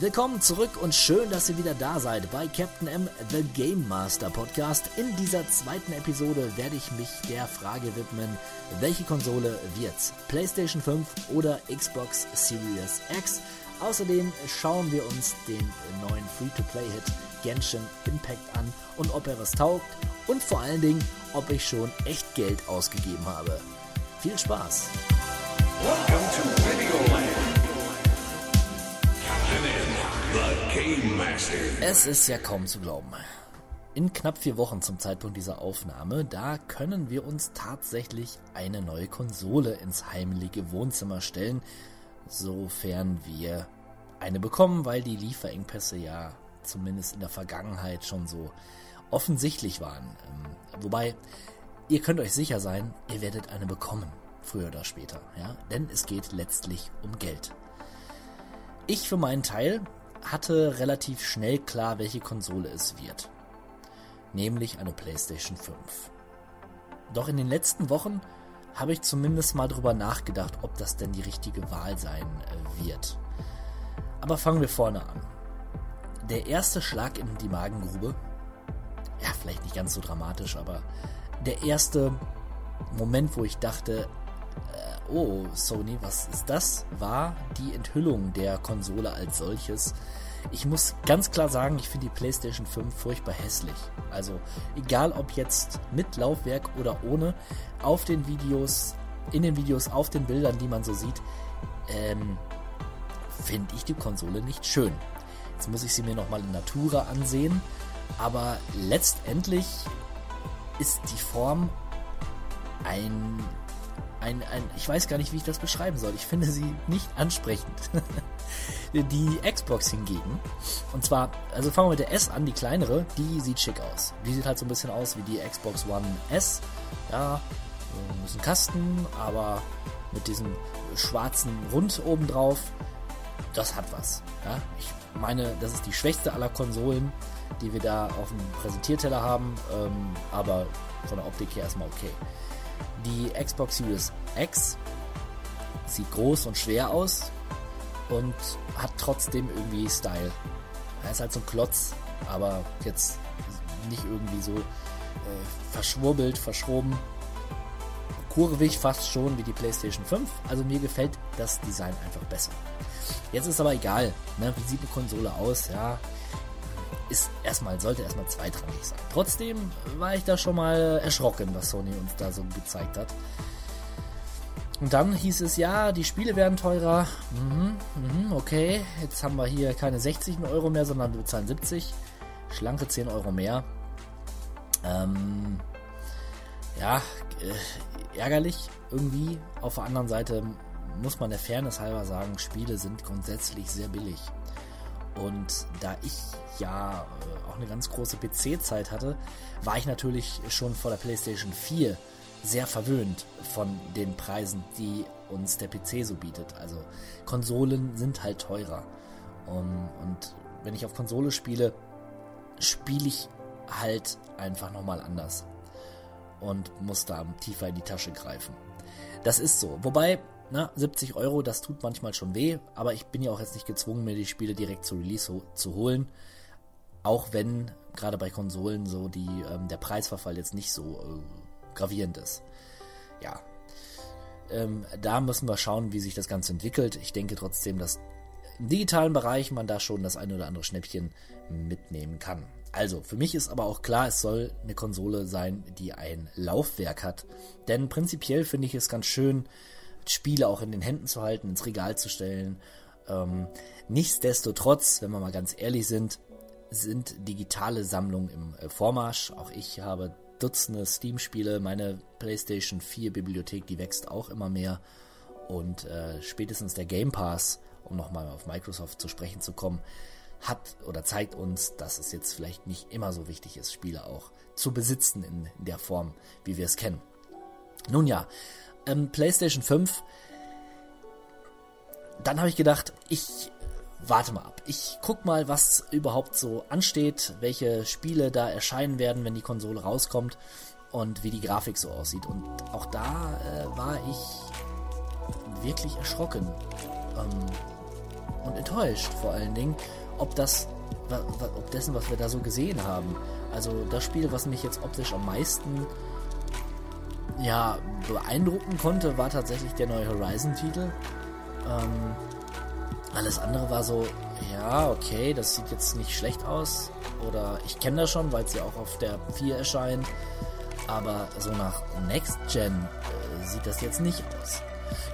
Willkommen zurück und schön, dass ihr wieder da seid bei Captain M, The Game Master Podcast. In dieser zweiten Episode werde ich mich der Frage widmen, welche Konsole wird's? PlayStation 5 oder Xbox Series X? Außerdem schauen wir uns den neuen Free-to-Play-Hit Genshin Impact an und ob er was taugt und vor allen Dingen, ob ich schon echt Geld ausgegeben habe. Viel Spaß! Welcome to Videoland. Es ist ja kaum zu glauben. In knapp vier Wochen zum Zeitpunkt dieser Aufnahme, da können wir uns tatsächlich eine neue Konsole ins heimliche Wohnzimmer stellen, sofern wir eine bekommen, weil die Lieferengpässe ja zumindest in der Vergangenheit schon so offensichtlich waren. Ähm, wobei, ihr könnt euch sicher sein, ihr werdet eine bekommen, früher oder später, ja, denn es geht letztlich um Geld. Ich für meinen Teil hatte relativ schnell klar, welche Konsole es wird. Nämlich eine PlayStation 5. Doch in den letzten Wochen habe ich zumindest mal drüber nachgedacht, ob das denn die richtige Wahl sein äh, wird. Aber fangen wir vorne an. Der erste Schlag in die Magengrube, ja, vielleicht nicht ganz so dramatisch, aber der erste Moment, wo ich dachte, äh, oh, Sony, was ist das? War die Enthüllung der Konsole als solches. Ich muss ganz klar sagen, ich finde die PlayStation 5 furchtbar hässlich. Also, egal ob jetzt mit Laufwerk oder ohne, auf den Videos, in den Videos, auf den Bildern, die man so sieht, ähm, finde ich die Konsole nicht schön. Jetzt muss ich sie mir nochmal in Natura ansehen, aber letztendlich ist die Form ein ein, ein, ich weiß gar nicht, wie ich das beschreiben soll. Ich finde sie nicht ansprechend. die Xbox hingegen, und zwar, also fangen wir mit der S an, die kleinere, die sieht schick aus. Die sieht halt so ein bisschen aus wie die Xbox One S. Ja, ein bisschen Kasten, aber mit diesem schwarzen Rund oben drauf. Das hat was. Ja, ich meine, das ist die schwächste aller Konsolen, die wir da auf dem Präsentierteller haben, ähm, aber von der Optik her erstmal okay. Die Xbox Series X sieht groß und schwer aus und hat trotzdem irgendwie Style. Er ist halt so ein Klotz, aber jetzt nicht irgendwie so äh, verschwurbelt, verschroben. Kurvig fast schon wie die PlayStation 5. Also mir gefällt das Design einfach besser. Jetzt ist aber egal, ne? wie sieht eine Konsole aus, ja ist erstmal, sollte erstmal zweitrangig sein. Trotzdem war ich da schon mal erschrocken, was Sony uns da so gezeigt hat. Und dann hieß es, ja, die Spiele werden teurer. Mhm, mhm, okay, jetzt haben wir hier keine 60 Euro mehr, sondern wir bezahlen 70. Schlanke 10 Euro mehr. Ähm, ja, äh, ärgerlich irgendwie. Auf der anderen Seite muss man der Fairness halber sagen, Spiele sind grundsätzlich sehr billig. Und da ich ja äh, auch eine ganz große PC-Zeit hatte, war ich natürlich schon vor der PlayStation 4 sehr verwöhnt von den Preisen, die uns der PC so bietet. Also Konsolen sind halt teurer. Um, und wenn ich auf Konsole spiele, spiele ich halt einfach nochmal anders. Und muss da tiefer in die Tasche greifen. Das ist so. Wobei na, 70 Euro, das tut manchmal schon weh, aber ich bin ja auch jetzt nicht gezwungen, mir die Spiele direkt zu Release ho zu holen. Auch wenn gerade bei Konsolen so die, ähm, der Preisverfall jetzt nicht so äh, gravierend ist. Ja. Ähm, da müssen wir schauen, wie sich das Ganze entwickelt. Ich denke trotzdem, dass im digitalen Bereich man da schon das eine oder andere Schnäppchen mitnehmen kann. Also, für mich ist aber auch klar, es soll eine Konsole sein, die ein Laufwerk hat. Denn prinzipiell finde ich es ganz schön, Spiele auch in den Händen zu halten, ins Regal zu stellen. Ähm, nichtsdestotrotz, wenn wir mal ganz ehrlich sind, sind digitale Sammlungen im äh, Vormarsch. Auch ich habe Dutzende Steam-Spiele. Meine PlayStation 4 Bibliothek, die wächst auch immer mehr. Und äh, spätestens der Game Pass, um nochmal auf Microsoft zu sprechen zu kommen, hat oder zeigt uns, dass es jetzt vielleicht nicht immer so wichtig ist, Spiele auch zu besitzen in, in der Form, wie wir es kennen. Nun ja, ähm, PlayStation 5. Dann habe ich gedacht, ich warte mal ab. Ich guck mal, was überhaupt so ansteht, welche Spiele da erscheinen werden, wenn die Konsole rauskommt und wie die Grafik so aussieht. Und auch da äh, war ich wirklich erschrocken. Ähm, und enttäuscht vor allen Dingen, ob das, ob dessen, was wir da so gesehen haben. Also das Spiel, was mich jetzt optisch am meisten ja, beeindrucken konnte, war tatsächlich der neue Horizon-Titel. Ähm, alles andere war so, ja, okay, das sieht jetzt nicht schlecht aus. Oder ich kenne das schon, weil es ja auch auf der 4 erscheint. Aber so nach Next Gen äh, sieht das jetzt nicht aus.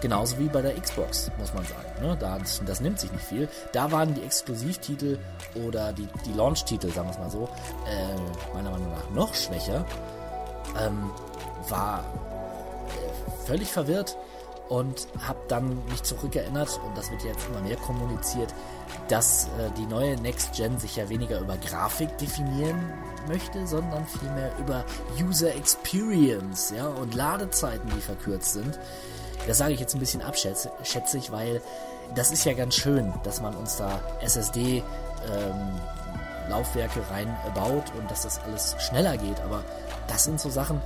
Genauso wie bei der Xbox, muss man sagen. Ne? Da, das nimmt sich nicht viel. Da waren die Exklusivtitel oder die, die Launch-Titel, sagen wir es mal so, äh, meiner Meinung nach noch schwächer. Ähm, war äh, völlig verwirrt und habe dann mich zurückerinnert, und das wird jetzt immer mehr kommuniziert, dass äh, die neue Next Gen sich ja weniger über Grafik definieren möchte, sondern vielmehr über User Experience ja, und Ladezeiten, die verkürzt sind. Das sage ich jetzt ein bisschen abschätzig, weil das ist ja ganz schön, dass man uns da SSD ähm, Laufwerke reinbaut und dass das alles schneller geht. Aber das sind so Sachen,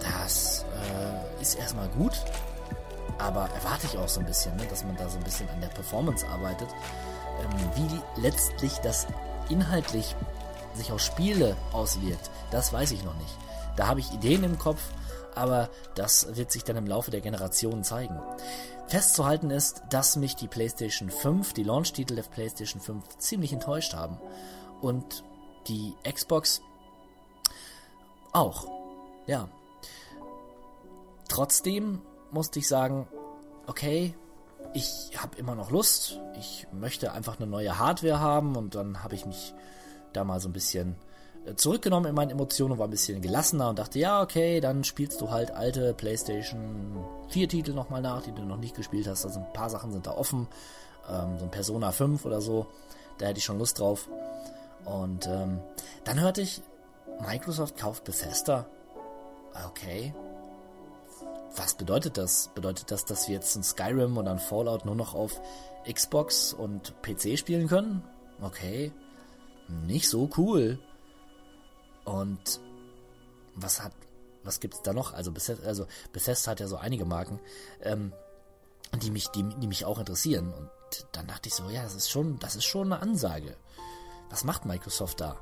das äh, ist erstmal gut, aber erwarte ich auch so ein bisschen, ne, dass man da so ein bisschen an der Performance arbeitet. Ähm, wie letztlich das inhaltlich sich auf Spiele auswirkt, das weiß ich noch nicht. Da habe ich Ideen im Kopf, aber das wird sich dann im Laufe der Generationen zeigen. Festzuhalten ist, dass mich die PlayStation 5, die Launch-Titel der PlayStation 5 ziemlich enttäuscht haben. Und die Xbox auch. Ja. Trotzdem musste ich sagen, okay, ich habe immer noch Lust, ich möchte einfach eine neue Hardware haben und dann habe ich mich da mal so ein bisschen zurückgenommen in meinen Emotionen und war ein bisschen gelassener und dachte, ja, okay, dann spielst du halt alte PlayStation 4 Titel nochmal nach, die du noch nicht gespielt hast. Also ein paar Sachen sind da offen. Ähm, so ein Persona 5 oder so, da hätte ich schon Lust drauf. Und ähm, dann hörte ich, Microsoft kauft Bethesda. Okay, was bedeutet das? Bedeutet das, dass wir jetzt ein Skyrim oder ein Fallout nur noch auf Xbox und PC spielen können? Okay. Nicht so cool. Und was hat, was gibt's da noch? Also Bethesda, also Bethesda hat ja so einige Marken, ähm, die mich, die, die mich auch interessieren. Und dann dachte ich so, ja, das ist schon, das ist schon eine Ansage. Was macht Microsoft da?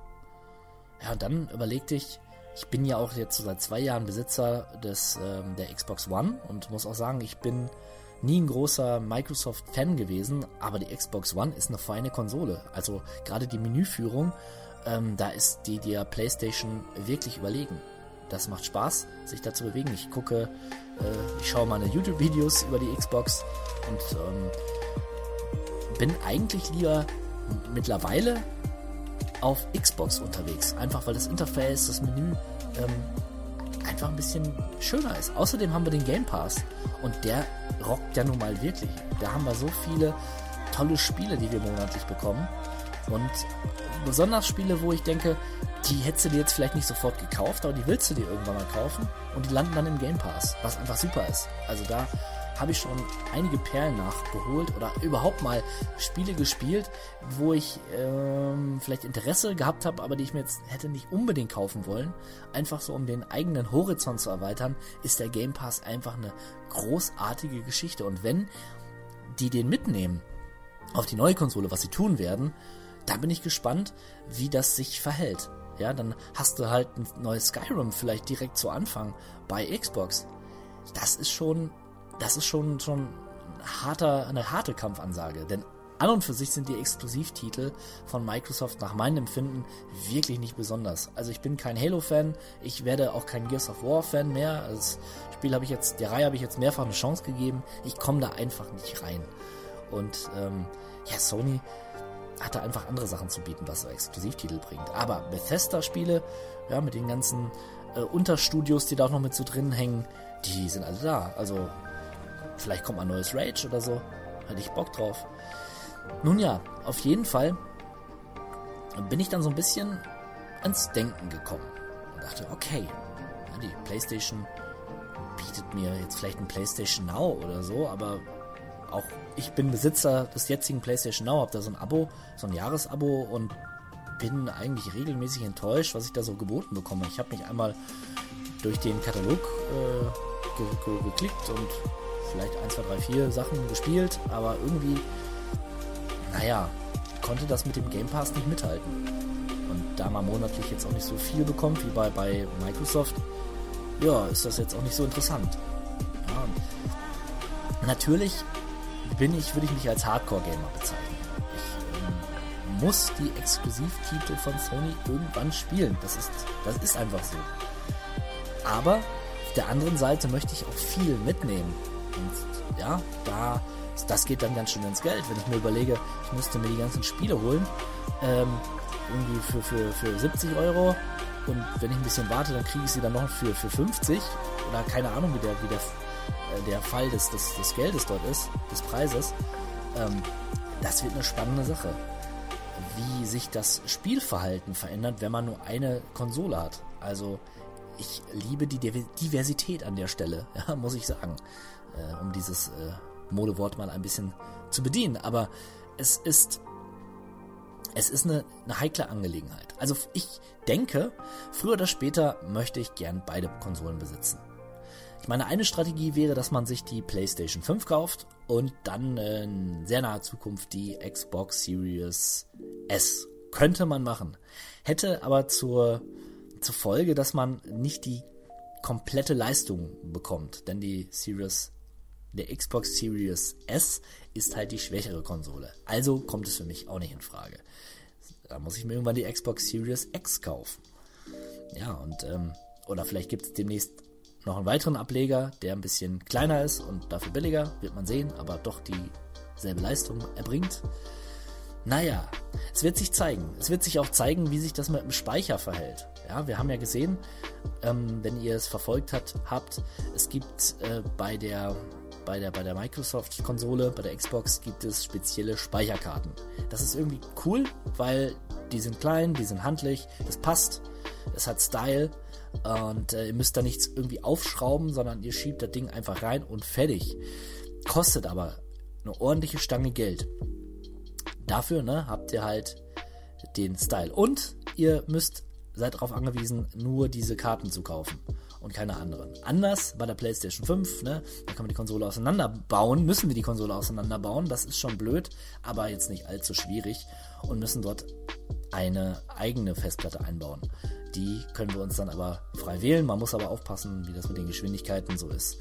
Ja, und dann überlegte ich, ich bin ja auch jetzt so seit zwei Jahren Besitzer des, ähm, der Xbox One und muss auch sagen, ich bin nie ein großer Microsoft-Fan gewesen, aber die Xbox One ist eine feine Konsole. Also gerade die Menüführung, ähm, da ist die der PlayStation wirklich überlegen. Das macht Spaß, sich da zu bewegen. Ich gucke, äh, ich schaue meine YouTube-Videos über die Xbox und ähm, bin eigentlich lieber mittlerweile auf Xbox unterwegs. Einfach weil das Interface, das Menü ähm, einfach ein bisschen schöner ist. Außerdem haben wir den Game Pass und der rockt ja nun mal wirklich. Da haben wir so viele tolle Spiele, die wir monatlich bekommen. Und besonders Spiele, wo ich denke, die hättest du dir jetzt vielleicht nicht sofort gekauft, aber die willst du dir irgendwann mal kaufen und die landen dann im Game Pass, was einfach super ist. Also da habe ich schon einige Perlen nachgeholt oder überhaupt mal Spiele gespielt, wo ich ähm, vielleicht Interesse gehabt habe, aber die ich mir jetzt hätte nicht unbedingt kaufen wollen. Einfach so, um den eigenen Horizont zu erweitern, ist der Game Pass einfach eine großartige Geschichte. Und wenn die den mitnehmen auf die neue Konsole, was sie tun werden, da bin ich gespannt, wie das sich verhält. Ja, dann hast du halt ein neues Skyrim vielleicht direkt zu Anfang bei Xbox. Das ist schon das ist schon, schon harter, eine harte Kampfansage. Denn an und für sich sind die Exklusivtitel von Microsoft nach meinem Empfinden wirklich nicht besonders. Also ich bin kein Halo-Fan, ich werde auch kein Gears of War-Fan mehr. Das Spiel habe ich jetzt, der Reihe habe ich jetzt mehrfach eine Chance gegeben. Ich komme da einfach nicht rein. Und ähm, ja, Sony hat da einfach andere Sachen zu bieten, was Exklusivtitel bringt. Aber Bethesda-Spiele, ja, mit den ganzen äh, Unterstudios, die da auch noch mit so drin hängen, die sind alle da. Also Vielleicht kommt mal neues Rage oder so. Hätte ich Bock drauf. Nun ja, auf jeden Fall bin ich dann so ein bisschen ans Denken gekommen und dachte, okay, die PlayStation bietet mir jetzt vielleicht ein PlayStation Now oder so, aber auch ich bin Besitzer des jetzigen PlayStation Now, habe da so ein Abo, so ein Jahresabo und bin eigentlich regelmäßig enttäuscht, was ich da so geboten bekomme. Ich habe mich einmal durch den Katalog äh, ge ge geklickt und vielleicht 1, 2, 3, 4 Sachen gespielt, aber irgendwie naja, konnte das mit dem Game Pass nicht mithalten. Und da man monatlich jetzt auch nicht so viel bekommt wie bei, bei Microsoft, ja, ist das jetzt auch nicht so interessant. Ja, natürlich bin ich, würde ich mich als Hardcore-Gamer bezeichnen. Ich ähm, muss die Exklusivtitel von Sony irgendwann spielen. Das ist, das ist einfach so. Aber auf der anderen Seite möchte ich auch viel mitnehmen. Und ja, da, das geht dann ganz schön ins Geld. Wenn ich mir überlege, ich müsste mir die ganzen Spiele holen, ähm, irgendwie für, für, für 70 Euro und wenn ich ein bisschen warte, dann kriege ich sie dann noch für, für 50 oder keine Ahnung, wie der, wie der, der Fall des, des, des Geldes dort ist, des Preises. Ähm, das wird eine spannende Sache. Wie sich das Spielverhalten verändert, wenn man nur eine Konsole hat. Also ich liebe die Diversität an der Stelle, ja, muss ich sagen, äh, um dieses äh, Modewort mal ein bisschen zu bedienen. Aber es ist es ist eine, eine heikle Angelegenheit. Also ich denke, früher oder später möchte ich gern beide Konsolen besitzen. Meine, eine Strategie wäre, dass man sich die PlayStation 5 kauft und dann in sehr naher Zukunft die Xbox Series S. Könnte man machen. Hätte aber zur, zur Folge, dass man nicht die komplette Leistung bekommt. Denn die Series, der Xbox Series S ist halt die schwächere Konsole. Also kommt es für mich auch nicht in Frage. Da muss ich mir irgendwann die Xbox Series X kaufen. Ja, und, ähm, oder vielleicht gibt es demnächst noch einen weiteren Ableger, der ein bisschen kleiner ist und dafür billiger, wird man sehen, aber doch dieselbe Leistung erbringt. Naja, es wird sich zeigen. Es wird sich auch zeigen, wie sich das mit dem Speicher verhält. Ja, wir haben ja gesehen, ähm, wenn ihr es verfolgt hat, habt, es gibt äh, bei der bei der, bei der Microsoft-Konsole, bei der Xbox gibt es spezielle Speicherkarten. Das ist irgendwie cool, weil die sind klein, die sind handlich, das passt, es hat Style und äh, ihr müsst da nichts irgendwie aufschrauben, sondern ihr schiebt das Ding einfach rein und fertig. Kostet aber eine ordentliche Stange Geld. Dafür ne, habt ihr halt den Style. Und ihr müsst, seid darauf angewiesen, nur diese Karten zu kaufen und keine anderen. Anders bei der PlayStation 5, ne, da kann man die Konsole auseinanderbauen, müssen wir die Konsole auseinanderbauen, das ist schon blöd, aber jetzt nicht allzu schwierig und müssen dort eine eigene Festplatte einbauen. Die können wir uns dann aber frei wählen. Man muss aber aufpassen, wie das mit den Geschwindigkeiten so ist.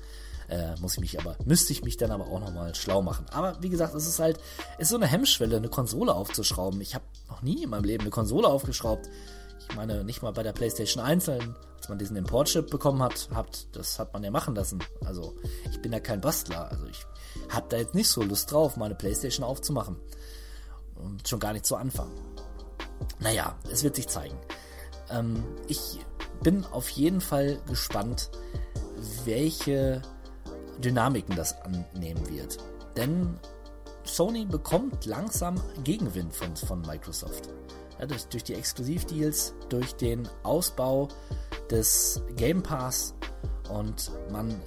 Äh, muss ich mich aber, müsste ich mich dann aber auch nochmal schlau machen. Aber wie gesagt, es ist halt, ist so eine Hemmschwelle, eine Konsole aufzuschrauben. Ich habe noch nie in meinem Leben eine Konsole aufgeschraubt. Ich meine, nicht mal bei der PlayStation 1, als man diesen Importchip bekommen hat, hat, das hat man ja machen lassen. Also, ich bin ja kein Bastler. Also, ich habe da jetzt nicht so Lust drauf, meine PlayStation aufzumachen. Und schon gar nicht zu Anfang. Naja, es wird sich zeigen. Ähm, ich bin auf jeden Fall gespannt, welche Dynamiken das annehmen wird. Denn Sony bekommt langsam Gegenwind von, von Microsoft. Ja, durch, durch die Exklusivdeals, durch den Ausbau des Game Pass und man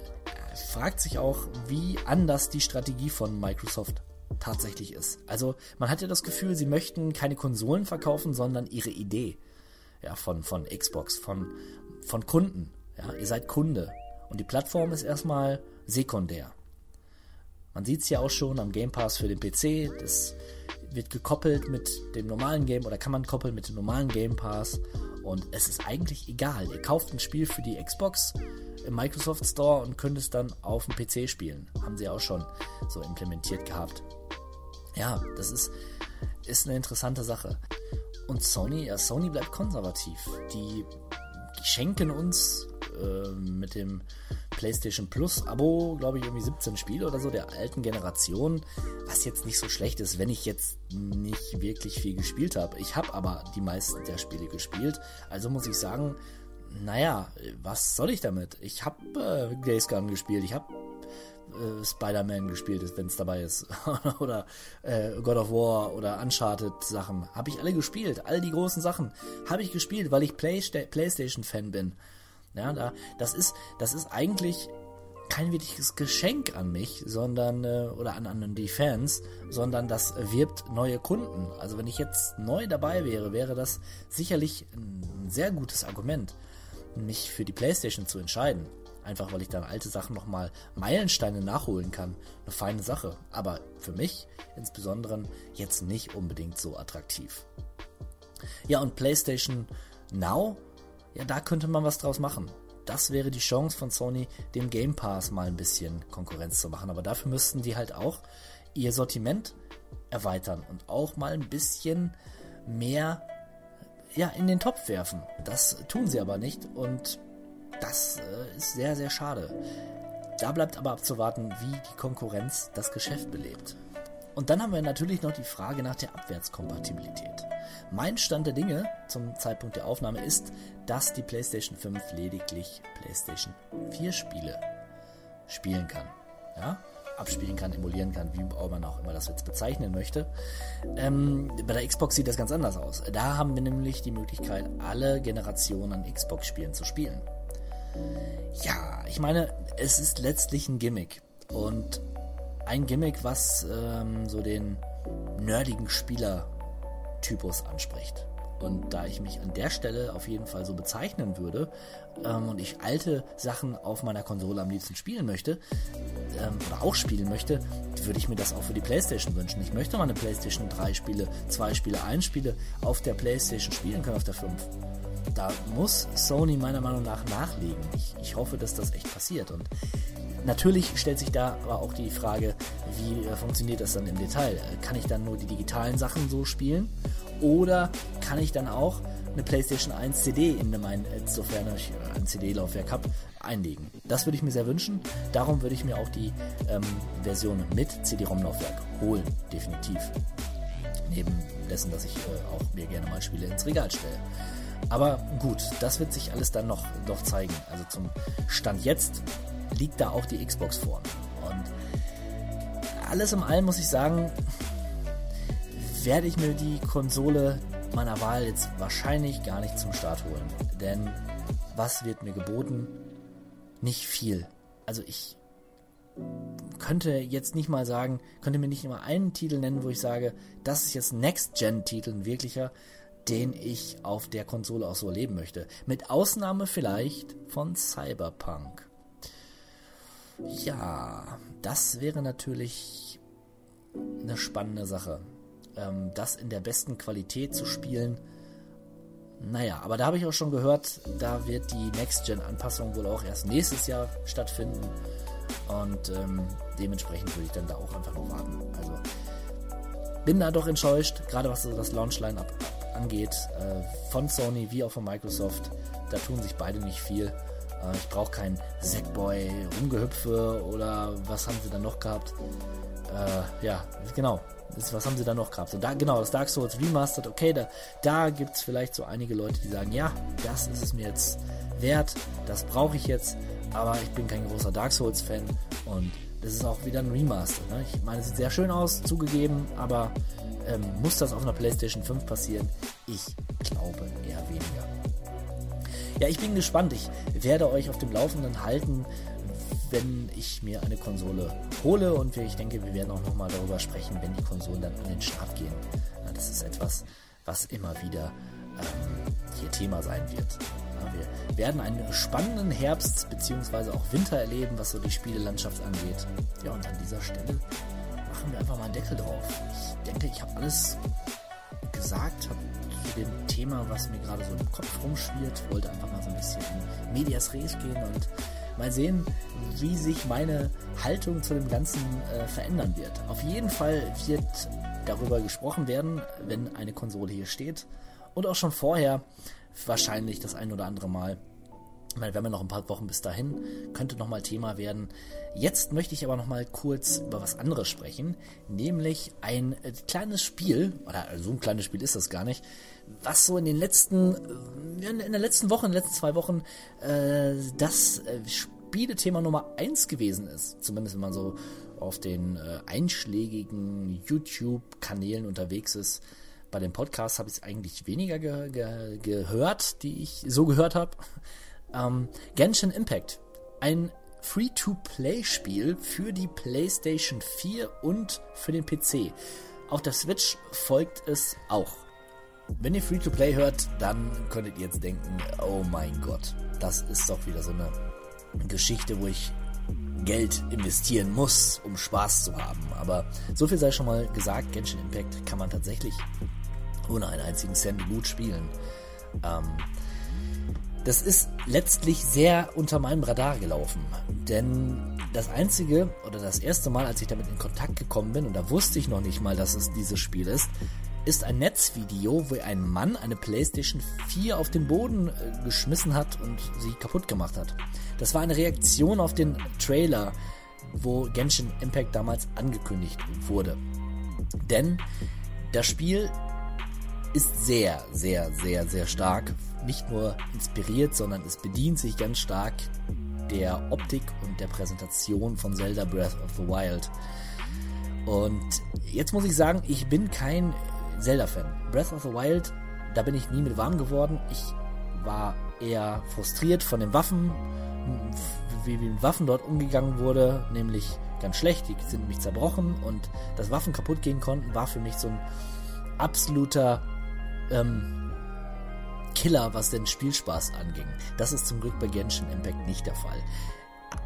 fragt sich auch, wie anders die Strategie von Microsoft tatsächlich ist. Also man hat ja das Gefühl, sie möchten keine Konsolen verkaufen, sondern ihre Idee ja, von, von Xbox, von, von Kunden. Ja, ihr seid Kunde. Und die Plattform ist erstmal sekundär. Man sieht es ja auch schon am Game Pass für den PC. Das wird gekoppelt mit dem normalen Game oder kann man koppeln mit dem normalen Game Pass. Und es ist eigentlich egal. Ihr kauft ein Spiel für die Xbox im Microsoft Store und könnt es dann auf dem PC spielen. Haben sie auch schon so implementiert gehabt. Ja, das ist, ist eine interessante Sache. Und Sony, ja, Sony bleibt konservativ. Die, schenken uns äh, mit dem PlayStation Plus Abo, glaube ich, irgendwie 17 Spiele oder so der alten Generation, was jetzt nicht so schlecht ist, wenn ich jetzt nicht wirklich viel gespielt habe. Ich habe aber die meisten der Spiele gespielt, also muss ich sagen, naja, was soll ich damit? Ich habe äh, Days Gone gespielt, ich habe äh, Spider-Man gespielt ist, wenn es dabei ist. oder äh, God of War oder Uncharted Sachen. Habe ich alle gespielt. All die großen Sachen habe ich gespielt, weil ich Playsta PlayStation-Fan bin. Ja, da, das ist, das ist eigentlich kein wirkliches Geschenk an mich, sondern, äh, oder an, an die Fans, sondern das wirbt neue Kunden. Also wenn ich jetzt neu dabei wäre, wäre das sicherlich ein sehr gutes Argument, mich für die Playstation zu entscheiden. Einfach weil ich dann alte Sachen nochmal Meilensteine nachholen kann. Eine feine Sache, aber für mich insbesondere jetzt nicht unbedingt so attraktiv. Ja, und PlayStation Now, ja, da könnte man was draus machen. Das wäre die Chance von Sony, dem Game Pass mal ein bisschen Konkurrenz zu machen. Aber dafür müssten die halt auch ihr Sortiment erweitern und auch mal ein bisschen mehr ja, in den Topf werfen. Das tun sie aber nicht und das äh, ist sehr, sehr schade. Da bleibt aber abzuwarten, wie die Konkurrenz das Geschäft belebt. Und dann haben wir natürlich noch die Frage nach der Abwärtskompatibilität. Mein Stand der Dinge zum Zeitpunkt der Aufnahme ist, dass die PlayStation 5 lediglich PlayStation 4 Spiele spielen kann. Ja? abspielen kann, emulieren kann, wie man auch immer das jetzt bezeichnen möchte. Ähm, bei der Xbox sieht das ganz anders aus. Da haben wir nämlich die Möglichkeit, alle Generationen an Xbox-Spielen zu spielen. Ja, ich meine, es ist letztlich ein Gimmick. Und ein Gimmick, was ähm, so den nerdigen Spielertypus anspricht. Und da ich mich an der Stelle auf jeden Fall so bezeichnen würde ähm, und ich alte Sachen auf meiner Konsole am liebsten spielen möchte, ähm, oder auch spielen möchte, würde ich mir das auch für die Playstation wünschen. Ich möchte mal eine Playstation 3 Spiele, 2 Spiele, 1 Spiele auf der Playstation spielen können, auf der 5. Da muss Sony meiner Meinung nach nachlegen. Ich, ich hoffe, dass das echt passiert. Und Natürlich stellt sich da aber auch die Frage, wie äh, funktioniert das dann im Detail? Kann ich dann nur die digitalen Sachen so spielen? Oder kann ich dann auch eine PlayStation 1 CD in mein, sofern ich ein CD-Laufwerk habe, einlegen? Das würde ich mir sehr wünschen. Darum würde ich mir auch die ähm, Version mit CD-ROM-Laufwerk holen, definitiv. Neben dessen, dass ich äh, auch mir gerne mal Spiele ins Regal stelle. Aber gut, das wird sich alles dann noch, noch zeigen. Also zum Stand jetzt liegt da auch die Xbox vor. Und alles im allem muss ich sagen, werde ich mir die Konsole meiner Wahl jetzt wahrscheinlich gar nicht zum Start holen. Denn was wird mir geboten? Nicht viel. Also ich könnte jetzt nicht mal sagen, könnte mir nicht mal einen Titel nennen, wo ich sage, das ist jetzt Next-Gen-Titel, ein wirklicher, den ich auf der Konsole auch so erleben möchte. Mit Ausnahme vielleicht von Cyberpunk. Ja, das wäre natürlich eine spannende Sache. Ähm, das in der besten Qualität zu spielen. Naja, aber da habe ich auch schon gehört, da wird die Next-Gen-Anpassung wohl auch erst nächstes Jahr stattfinden. Und ähm, dementsprechend würde ich dann da auch einfach noch warten. Also bin da doch enttäuscht, gerade was das Launch-Line-Up angeht, äh, von Sony wie auch von Microsoft. Da tun sich beide nicht viel. Äh, ich brauche kein Sackboy Rumgehüpfe oder was haben sie dann noch gehabt? Äh, ja, genau. Was haben sie da noch gehabt? Und da, genau, das Dark Souls Remastered, okay, da, da gibt es vielleicht so einige Leute, die sagen, ja, das ist es mir jetzt wert, das brauche ich jetzt, aber ich bin kein großer Dark Souls-Fan und das ist auch wieder ein Remaster. Ne? Ich meine, es sieht sehr schön aus, zugegeben, aber ähm, muss das auf einer PlayStation 5 passieren? Ich glaube eher weniger. Ja, ich bin gespannt. Ich werde euch auf dem Laufenden halten, wenn ich mir eine Konsole hole und ich denke, wir werden auch nochmal darüber sprechen, wenn die Konsolen dann an den Start gehen. Das ist etwas, was immer wieder ähm, hier Thema sein wird. Wir werden einen spannenden Herbst bzw. auch Winter erleben, was so die Spielelandschaft angeht. Ja, und an dieser Stelle machen wir einfach mal einen Deckel drauf. Ich denke, ich habe alles gesagt, habe zu dem Thema, was mir gerade so im Kopf rumschwirrt, wollte einfach mal so ein bisschen in Medias Res gehen und mal sehen, wie sich meine Haltung zu dem Ganzen äh, verändern wird. Auf jeden Fall wird darüber gesprochen werden, wenn eine Konsole hier steht. Und auch schon vorher wahrscheinlich das ein oder andere Mal. Ich meine, wir haben ja noch ein paar Wochen bis dahin, könnte nochmal Thema werden. Jetzt möchte ich aber nochmal kurz über was anderes sprechen, nämlich ein äh, kleines Spiel, oder so ein kleines Spiel ist das gar nicht, was so in den letzten, äh, in der letzten Woche, in den letzten zwei Wochen, äh, das äh, Spielethema Nummer eins gewesen ist. Zumindest wenn man so auf den äh, einschlägigen YouTube-Kanälen unterwegs ist. Bei den Podcasts habe ich es eigentlich weniger ge ge gehört, die ich so gehört habe. Ähm, Genshin Impact. Ein Free-to-Play-Spiel für die PlayStation 4 und für den PC. Auf der Switch folgt es auch. Wenn ihr Free-to-Play hört, dann könntet ihr jetzt denken, oh mein Gott, das ist doch wieder so eine Geschichte, wo ich Geld investieren muss, um Spaß zu haben. Aber so viel sei schon mal gesagt, Genshin Impact kann man tatsächlich ohne einen einzigen Cent gut spielen. Ähm, das ist letztlich sehr unter meinem Radar gelaufen. Denn das einzige oder das erste Mal, als ich damit in Kontakt gekommen bin, und da wusste ich noch nicht mal, dass es dieses Spiel ist, ist ein Netzvideo, wo ein Mann eine PlayStation 4 auf den Boden äh, geschmissen hat und sie kaputt gemacht hat. Das war eine Reaktion auf den Trailer, wo Genshin Impact damals angekündigt wurde. Denn das Spiel ist sehr, sehr, sehr, sehr stark. Nicht nur inspiriert, sondern es bedient sich ganz stark der Optik und der Präsentation von Zelda Breath of the Wild. Und jetzt muss ich sagen, ich bin kein Zelda-Fan. Breath of the Wild, da bin ich nie mit warm geworden. Ich war eher frustriert von den Waffen, wie mit Waffen dort umgegangen wurde, nämlich ganz schlecht. Die sind nämlich zerbrochen und dass Waffen kaputt gehen konnten, war für mich so ein absoluter ähm, Killer, was den Spielspaß anging. Das ist zum Glück bei Genshin Impact nicht der Fall.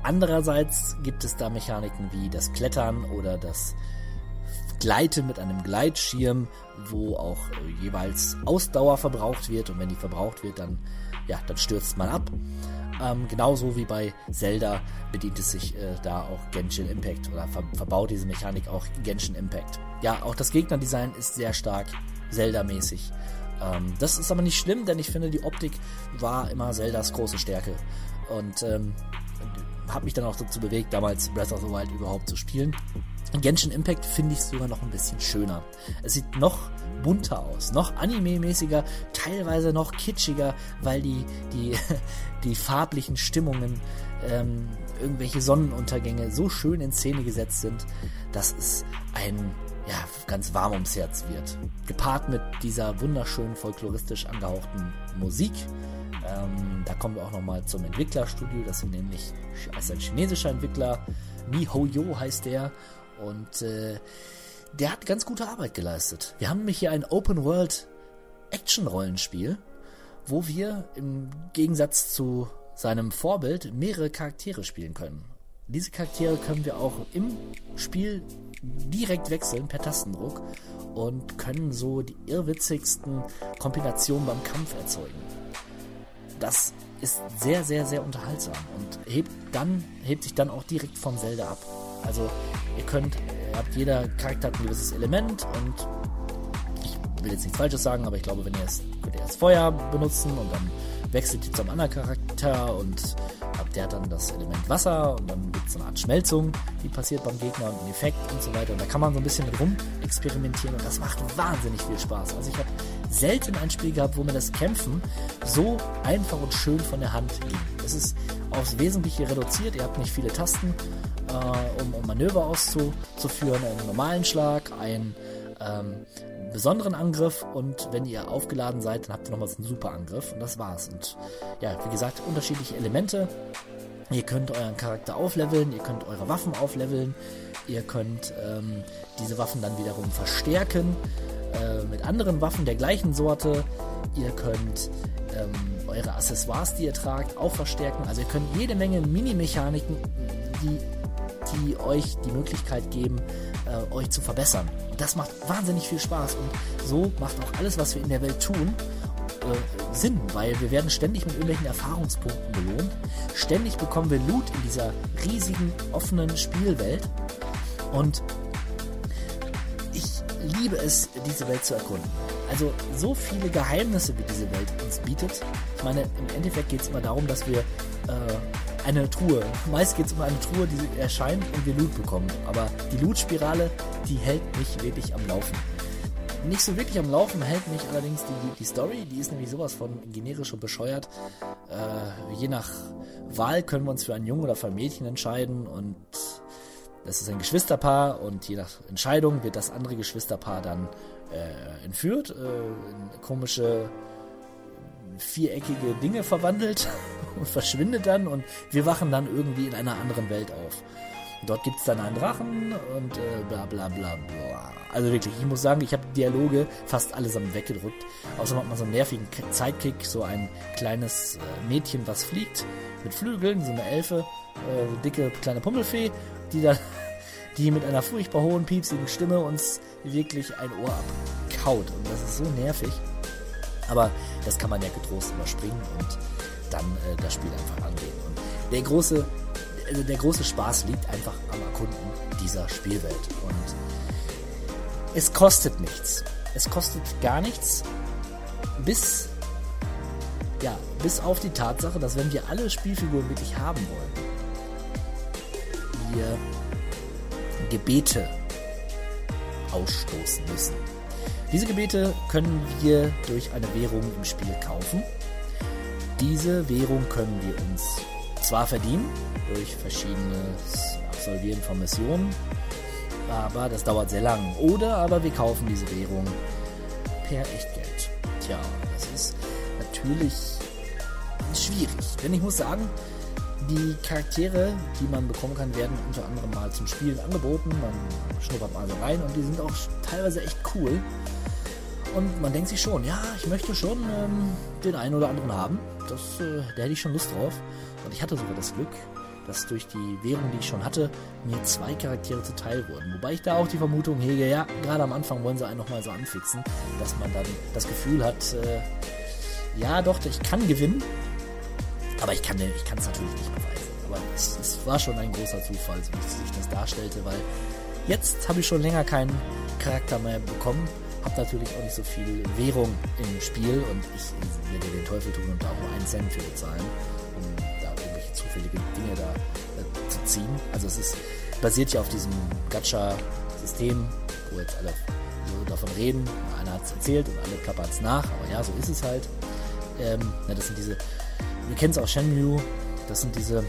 Andererseits gibt es da Mechaniken wie das Klettern oder das Gleiten mit einem Gleitschirm, wo auch jeweils Ausdauer verbraucht wird und wenn die verbraucht wird, dann ja, dann stürzt man ab. Ähm, genauso wie bei Zelda bedient es sich äh, da auch Genshin Impact oder ver verbaut diese Mechanik auch Genshin Impact. Ja, auch das Gegnerdesign ist sehr stark Zelda-mäßig. Ähm, das ist aber nicht schlimm, denn ich finde, die Optik war immer Zeldas große Stärke. Und ähm, habe mich dann auch dazu bewegt, damals Breath of the Wild überhaupt zu spielen. In Genshin Impact finde ich sogar noch ein bisschen schöner. Es sieht noch bunter aus, noch anime-mäßiger, teilweise noch kitschiger, weil die, die, die farblichen Stimmungen, ähm, irgendwelche Sonnenuntergänge so schön in Szene gesetzt sind, dass es ein ja, ganz warm ums Herz wird. Gepaart mit dieser wunderschönen folkloristisch angehauchten Musik. Ähm, da kommen wir auch nochmal zum Entwicklerstudio. Das sind nämlich ist ein chinesischer Entwickler. MiHoYo heißt der. Und äh, der hat ganz gute Arbeit geleistet. Wir haben hier ein Open World Action-Rollenspiel, wo wir im Gegensatz zu seinem Vorbild mehrere Charaktere spielen können. Diese Charaktere können wir auch im Spiel direkt wechseln per Tastendruck und können so die irrwitzigsten Kombinationen beim Kampf erzeugen. Das ist sehr, sehr, sehr unterhaltsam und hebt dann, hebt sich dann auch direkt vom Zelda ab. Also ihr könnt, ihr habt jeder Charakter hat ein gewisses Element und ich will jetzt nichts Falsches sagen, aber ich glaube, wenn ihr es, könnt ihr das Feuer benutzen und dann wechselt ihr zum anderen Charakter und der hat dann das Element Wasser und dann gibt es eine Art Schmelzung, die passiert beim Gegner und einen Effekt und so weiter. Und da kann man so ein bisschen mit rum experimentieren und das macht wahnsinnig viel Spaß. Also ich habe selten ein Spiel gehabt, wo mir das Kämpfen so einfach und schön von der Hand ging. Es ist aufs Wesentliche reduziert, ihr habt nicht viele Tasten, äh, um, um, Manöver auszuführen, einen normalen Schlag, einen ähm, besonderen Angriff und wenn ihr aufgeladen seid, dann habt ihr nochmals einen super Angriff und das war's. Und ja, wie gesagt, unterschiedliche Elemente. Ihr könnt euren Charakter aufleveln, ihr könnt eure Waffen aufleveln, ihr könnt ähm, diese Waffen dann wiederum verstärken äh, mit anderen Waffen der gleichen Sorte. Ihr könnt ähm, eure Accessoires, die ihr tragt, auch verstärken. Also ihr könnt jede Menge Mini-Mechaniken, die, die euch die Möglichkeit geben, äh, euch zu verbessern. Das macht wahnsinnig viel Spaß und so macht auch alles, was wir in der Welt tun, äh, Sinn, weil wir werden ständig mit irgendwelchen Erfahrungspunkten belohnt. Ständig bekommen wir Loot in dieser riesigen, offenen Spielwelt und ich liebe es, diese Welt zu erkunden. Also so viele Geheimnisse, wie diese Welt uns bietet. Ich meine, im Endeffekt geht es immer darum, dass wir äh, eine Truhe. Meist geht es um eine Truhe, die erscheint und wir Loot bekommen. Aber die Loot-Spirale, die hält mich wirklich am Laufen. Nicht so wirklich am Laufen hält mich allerdings die, die Story, die ist nämlich sowas von generisch und bescheuert. Äh, je nach Wahl können wir uns für einen Jungen oder für ein Mädchen entscheiden und das ist ein Geschwisterpaar und je nach Entscheidung wird das andere Geschwisterpaar dann äh, entführt, äh, in komische viereckige Dinge verwandelt und verschwindet dann und wir wachen dann irgendwie in einer anderen Welt auf. Dort gibt es dann einen Drachen und äh, bla bla bla bla. Also wirklich, ich muss sagen, ich habe Dialoge fast allesamt weggedrückt. Außerdem hat man so einen nervigen Sidekick, so ein kleines äh, Mädchen, was fliegt mit Flügeln, so eine Elfe, äh, dicke kleine Pummelfee, die dann die mit einer furchtbar hohen, piepsigen Stimme uns wirklich ein Ohr abkaut. Und das ist so nervig. Aber das kann man ja getrost überspringen und dann äh, das Spiel einfach angehen. Und der große, also der große Spaß liegt einfach am Erkunden dieser Spielwelt. Und es kostet nichts. Es kostet gar nichts, bis ja, bis auf die Tatsache, dass wenn wir alle Spielfiguren wirklich haben wollen, wir Gebete ausstoßen müssen. Diese Gebete können wir durch eine Währung im Spiel kaufen. Diese Währung können wir uns zwar verdienen durch verschiedenes Absolvieren von Missionen, aber das dauert sehr lang. Oder aber wir kaufen diese Währung per Echtgeld. Tja, das ist natürlich schwierig. Denn ich muss sagen, die Charaktere, die man bekommen kann, werden unter anderem mal zum Spielen angeboten. Man schnuppert mal so rein und die sind auch teilweise echt cool. Und man denkt sich schon, ja, ich möchte schon ähm, den einen oder anderen haben. Das, äh, da hätte ich schon Lust drauf. Und ich hatte sogar das Glück, dass durch die Währung, die ich schon hatte, mir zwei Charaktere zuteil wurden. Wobei ich da auch die Vermutung hege, ja, gerade am Anfang wollen sie einen nochmal so anfixen, dass man dann das Gefühl hat, äh, ja doch, ich kann gewinnen, aber ich kann es natürlich nicht beweisen. Aber es, es, war schon ein großer Zufall, wie sich das darstellte, weil jetzt habe ich schon länger keinen Charakter mehr bekommen. Habe natürlich auch nicht so viel Währung im Spiel und ich werde den Teufel tun und da auch nur einen Cent für bezahlen, um da irgendwelche zufällige Dinge da äh, zu ziehen. Also es ist basiert ja auf diesem Gacha-System, wo jetzt alle so davon reden. Einer hat es erzählt und alle klappern es nach, aber ja, so ist es halt. Ähm, na, das sind diese Ihr kennt es auch Shenmue. Das sind diese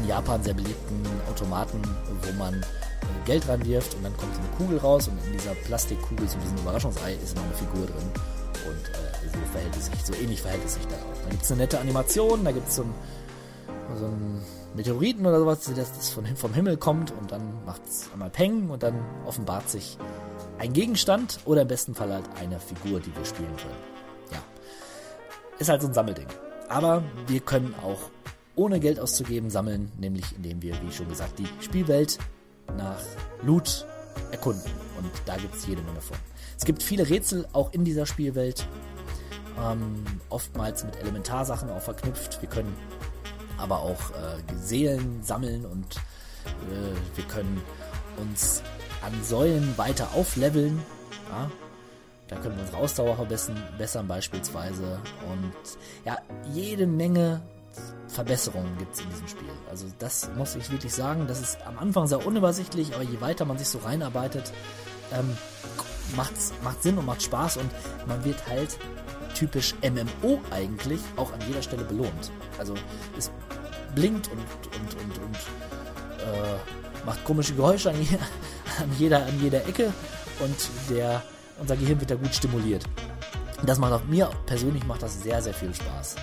in Japan sehr beliebten Automaten, wo man äh, Geld reinwirft und dann kommt eine Kugel raus und in dieser Plastikkugel, so diesem Überraschungsei, ist immer eine Figur drin. Und äh, so verhält es sich, so ähnlich verhält es sich da auch. Da gibt es eine nette Animation, da gibt es so ein so ein Meteoriten oder sowas, das von, vom Himmel kommt und dann macht es einmal Peng und dann offenbart sich ein Gegenstand oder im besten Fall halt eine Figur, die wir spielen können. Ja. Ist halt so ein Sammelding. Aber wir können auch ohne Geld auszugeben sammeln, nämlich indem wir, wie schon gesagt, die Spielwelt nach Loot erkunden. Und da gibt es jede Menge von. Es gibt viele Rätsel auch in dieser Spielwelt, ähm, oftmals mit Elementarsachen auch verknüpft. Wir können aber auch äh, Seelen sammeln und äh, wir können uns an Säulen weiter aufleveln. Ja? Da können wir unsere Ausdauer verbessern beispielsweise. Und ja, jede Menge Verbesserungen gibt es in diesem Spiel. Also das muss ich wirklich sagen. Das ist am Anfang sehr unübersichtlich, aber je weiter man sich so reinarbeitet, ähm, macht's, macht Sinn und macht Spaß und man wird halt typisch MMO eigentlich auch an jeder Stelle belohnt. Also es blinkt und, und, und, und äh, macht komische Geräusche an, je, an, jeder, an jeder Ecke und der unser Gehirn wird da gut stimuliert. Das macht auch mir persönlich macht das sehr, sehr viel Spaß.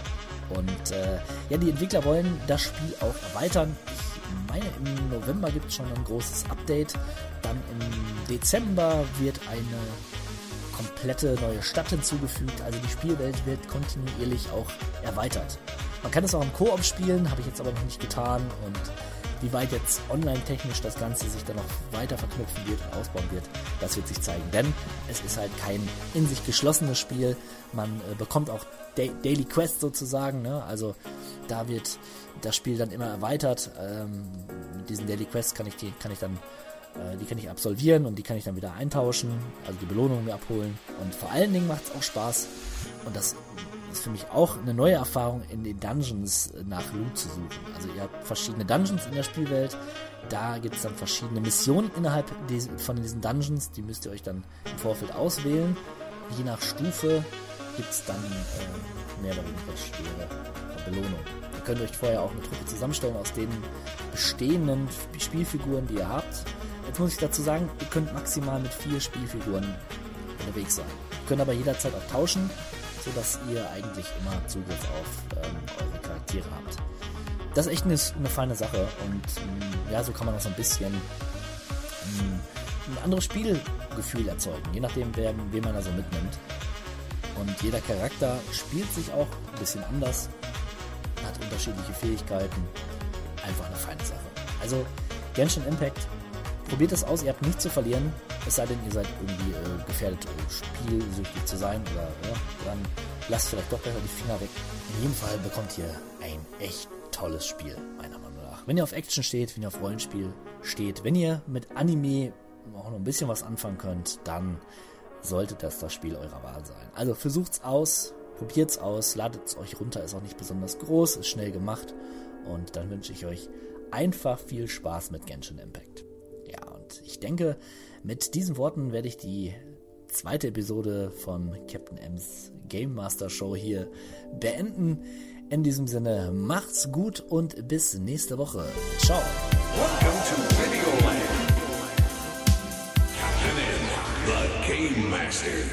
Und äh, ja, die Entwickler wollen das Spiel auch erweitern. Ich meine, im November gibt es schon ein großes Update. Dann im Dezember wird eine komplette neue Stadt hinzugefügt. Also die Spielwelt wird kontinuierlich auch erweitert. Man kann es auch im Koop spielen, habe ich jetzt aber noch nicht getan. Und wie weit jetzt online-technisch das Ganze sich dann noch weiter verknüpfen wird und ausbauen wird, das wird sich zeigen. Denn es ist halt kein in sich geschlossenes Spiel. Man äh, bekommt auch Daily Quest sozusagen. Ne? Also da wird das Spiel dann immer erweitert. Ähm, mit diesen Daily Quests kann ich, die, kann ich dann äh, die kann ich absolvieren und die kann ich dann wieder eintauschen, also die Belohnung mir abholen. Und vor allen Dingen macht es auch Spaß. Und das ist für mich auch eine neue Erfahrung, in den Dungeons nach Loot zu suchen. Also ihr habt verschiedene Dungeons in der Spielwelt. Da gibt es dann verschiedene Missionen innerhalb von diesen Dungeons. Die müsst ihr euch dann im Vorfeld auswählen. Je nach Stufe gibt es dann äh, mehr oder weniger schwere Belohnung. Ihr könnt euch vorher auch eine Truppe zusammenstellen aus den bestehenden Spielfiguren, die ihr habt. Jetzt muss ich dazu sagen, ihr könnt maximal mit vier Spielfiguren unterwegs sein. Ihr könnt aber jederzeit auch tauschen sodass ihr eigentlich immer Zugriff auf ähm, eure Charaktere habt. das ist echt eine, eine feine Sache und ähm, ja, so kann man auch so ein bisschen ähm, ein anderes Spielgefühl erzeugen, je nachdem, wer, wen man da so mitnimmt. Und jeder Charakter spielt sich auch ein bisschen anders, hat unterschiedliche Fähigkeiten. Einfach eine feine Sache. Also Genshin Impact, probiert es aus, ihr habt nichts zu verlieren, es sei denn, ihr seid irgendwie äh, gefährdet, äh, spielsüchtig zu sein oder ja, dann lasst vielleicht doch besser die Finger weg. In jedem Fall bekommt ihr ein echt tolles Spiel, meiner Meinung nach. Wenn ihr auf Action steht, wenn ihr auf Rollenspiel steht, wenn ihr mit Anime auch noch ein bisschen was anfangen könnt, dann sollte das das Spiel eurer Wahl sein. Also versucht's aus, probiert's aus, ladet es euch runter, ist auch nicht besonders groß, ist schnell gemacht und dann wünsche ich euch einfach viel Spaß mit Genshin Impact. Ja, und ich denke, mit diesen Worten werde ich die zweite Episode von Captain M's Game Master Show hier beenden. In diesem Sinne, macht's gut und bis nächste Woche. Ciao. Welcome